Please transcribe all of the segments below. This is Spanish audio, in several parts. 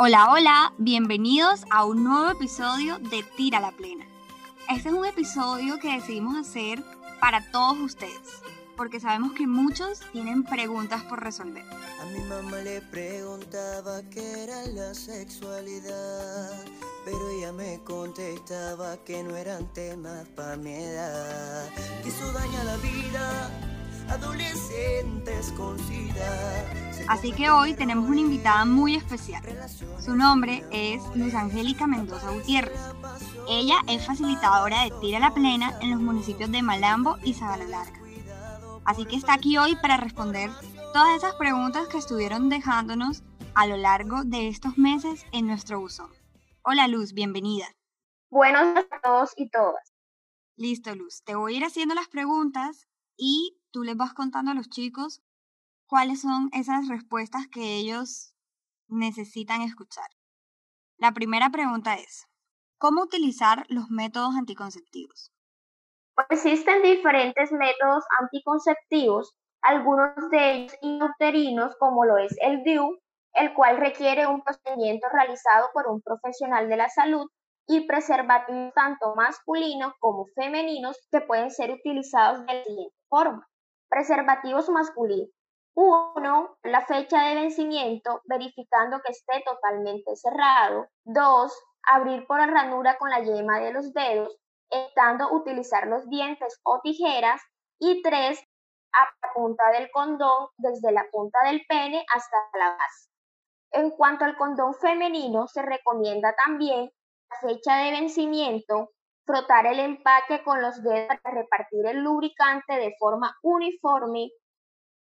Hola, hola, bienvenidos a un nuevo episodio de Tira la Plena. Este es un episodio que decidimos hacer para todos ustedes, porque sabemos que muchos tienen preguntas por resolver. A mi mamá le preguntaba qué era la sexualidad, pero ella me contestaba que no eran temas para mi edad. Que eso daña la vida, adolescentes con sida. Así que hoy tenemos una invitada muy especial. Su nombre es Luz Angélica Mendoza Gutiérrez. Ella es facilitadora de Tira la Plena en los municipios de Malambo y Sabana Larga. Así que está aquí hoy para responder todas esas preguntas que estuvieron dejándonos a lo largo de estos meses en nuestro buzón. Hola Luz, bienvenida. Buenos a todos y todas. Listo Luz, te voy a ir haciendo las preguntas y tú les vas contando a los chicos cuáles son esas respuestas que ellos necesitan escuchar. La primera pregunta es, ¿cómo utilizar los métodos anticonceptivos? Pues existen diferentes métodos anticonceptivos, algunos de ellos intrauterinos, como lo es el DIU, el cual requiere un procedimiento realizado por un profesional de la salud, y preservativos tanto masculinos como femeninos que pueden ser utilizados de la siguiente forma. Preservativos masculinos. Uno, la fecha de vencimiento, verificando que esté totalmente cerrado. Dos, abrir por la ranura con la yema de los dedos, evitando utilizar los dientes o tijeras. Y tres, a la punta del condón, desde la punta del pene hasta la base. En cuanto al condón femenino, se recomienda también fecha de vencimiento, frotar el empaque con los dedos para repartir el lubricante de forma uniforme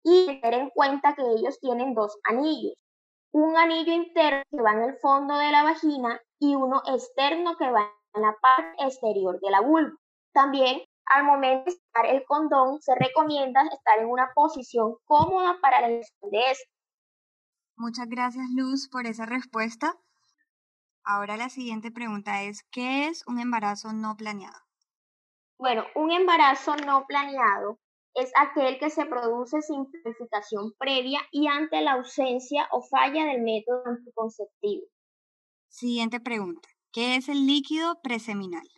y tener en cuenta que ellos tienen dos anillos, un anillo interno que va en el fondo de la vagina y uno externo que va en la parte exterior de la vulva. También al momento de estar el condón se recomienda estar en una posición cómoda para la elección de este. Muchas gracias Luz por esa respuesta. Ahora la siguiente pregunta es, ¿qué es un embarazo no planeado? Bueno, un embarazo no planeado es aquel que se produce sin planificación previa y ante la ausencia o falla del método anticonceptivo. Siguiente pregunta, ¿qué es el líquido preseminal?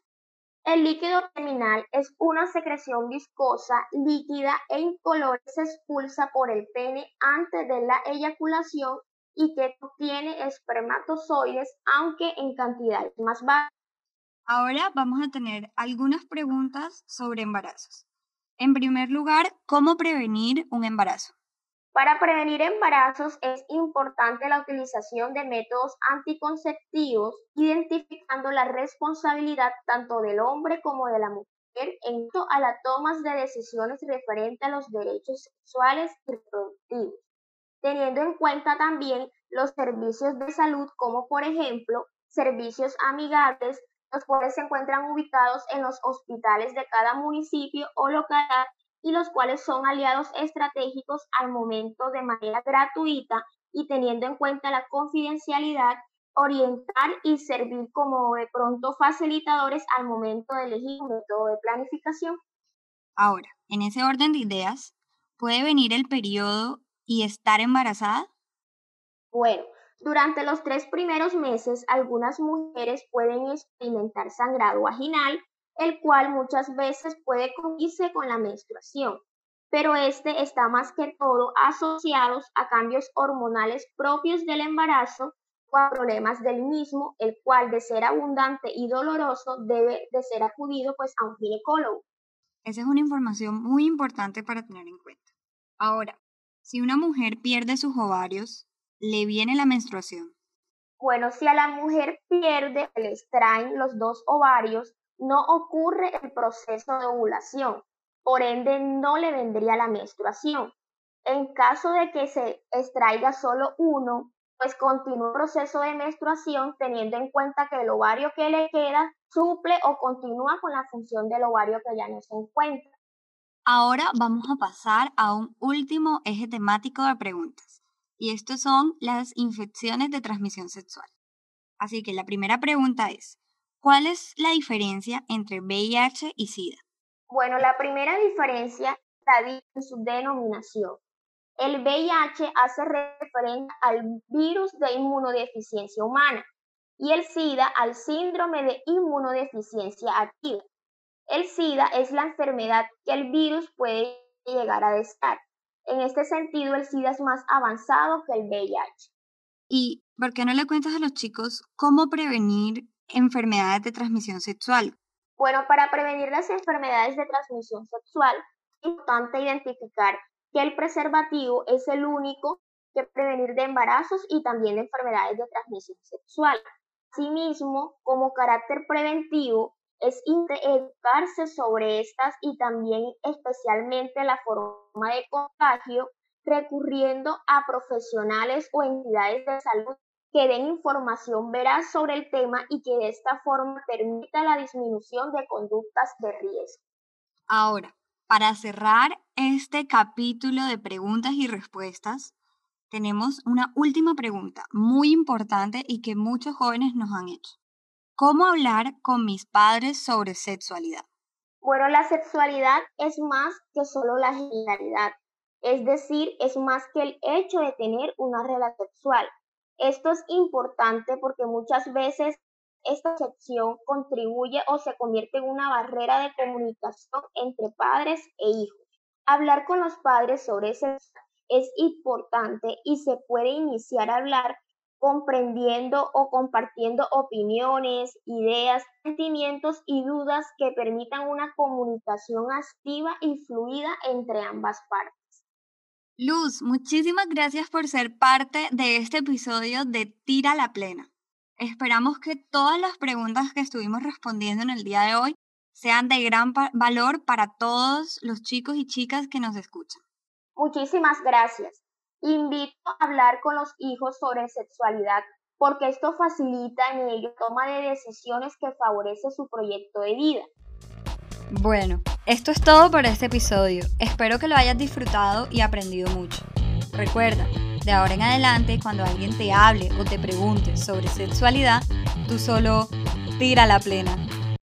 El líquido seminal es una secreción viscosa, líquida e incolora que se expulsa por el pene antes de la eyaculación y que contiene espermatozoides, aunque en cantidades más bajas. Ahora vamos a tener algunas preguntas sobre embarazos. En primer lugar, ¿cómo prevenir un embarazo? Para prevenir embarazos es importante la utilización de métodos anticonceptivos, identificando la responsabilidad tanto del hombre como de la mujer en cuanto a las tomas de decisiones referentes a los derechos sexuales y reproductivos, teniendo en cuenta también los servicios de salud como por ejemplo servicios amigables, los cuales se encuentran ubicados en los hospitales de cada municipio o localidad y los cuales son aliados estratégicos al momento de manera gratuita y teniendo en cuenta la confidencialidad, orientar y servir como de pronto facilitadores al momento de elegir un método de planificación. Ahora, en ese orden de ideas, ¿puede venir el periodo y estar embarazada? Bueno, durante los tres primeros meses algunas mujeres pueden experimentar sangrado vaginal, el cual muchas veces puede coincidir con la menstruación, pero este está más que todo asociado a cambios hormonales propios del embarazo o a problemas del mismo, el cual de ser abundante y doloroso debe de ser acudido pues a un ginecólogo. Esa es una información muy importante para tener en cuenta. Ahora, si una mujer pierde sus ovarios, ¿le viene la menstruación? Bueno, si a la mujer pierde, le extraen los dos ovarios, no ocurre el proceso de ovulación, por ende no le vendría la menstruación. En caso de que se extraiga solo uno, pues continúa el proceso de menstruación teniendo en cuenta que el ovario que le queda suple o continúa con la función del ovario que ya no se encuentra. Ahora vamos a pasar a un último eje temático de preguntas, y estos son las infecciones de transmisión sexual. Así que la primera pregunta es, ¿cuál es la diferencia entre VIH y SIDA? Bueno, la primera diferencia está en su denominación. El VIH hace referencia al virus de inmunodeficiencia humana y el SIDA al síndrome de inmunodeficiencia activa. El SIDA es la enfermedad que el virus puede llegar a destar. En este sentido, el SIDA es más avanzado que el VIH. ¿Y por qué no le cuentas a los chicos cómo prevenir enfermedades de transmisión sexual? Bueno, para prevenir las enfermedades de transmisión sexual, es importante identificar que el preservativo es el único que prevenir de embarazos y también de enfermedades de transmisión sexual. Asimismo, como carácter preventivo, es educarse sobre estas y también especialmente la forma de contagio, recurriendo a profesionales o entidades de salud que den información veraz sobre el tema y que de esta forma permita la disminución de conductas de riesgo. Ahora, para cerrar este capítulo de preguntas y respuestas, tenemos una última pregunta muy importante y que muchos jóvenes nos han hecho. ¿Cómo hablar con mis padres sobre sexualidad? Bueno, la sexualidad es más que solo la genitalidad, es decir, es más que el hecho de tener una relación sexual. Esto es importante porque muchas veces esta sección contribuye o se convierte en una barrera de comunicación entre padres e hijos. Hablar con los padres sobre sexo es importante y se puede iniciar a hablar comprendiendo o compartiendo opiniones, ideas, sentimientos y dudas que permitan una comunicación activa y fluida entre ambas partes. Luz, muchísimas gracias por ser parte de este episodio de Tira la Plena. Esperamos que todas las preguntas que estuvimos respondiendo en el día de hoy sean de gran valor para todos los chicos y chicas que nos escuchan. Muchísimas gracias. Invito a hablar con los hijos sobre sexualidad porque esto facilita en ellos toma de decisiones que favorece su proyecto de vida. Bueno, esto es todo por este episodio. Espero que lo hayas disfrutado y aprendido mucho. Recuerda, de ahora en adelante, cuando alguien te hable o te pregunte sobre sexualidad, tú solo tira la plena.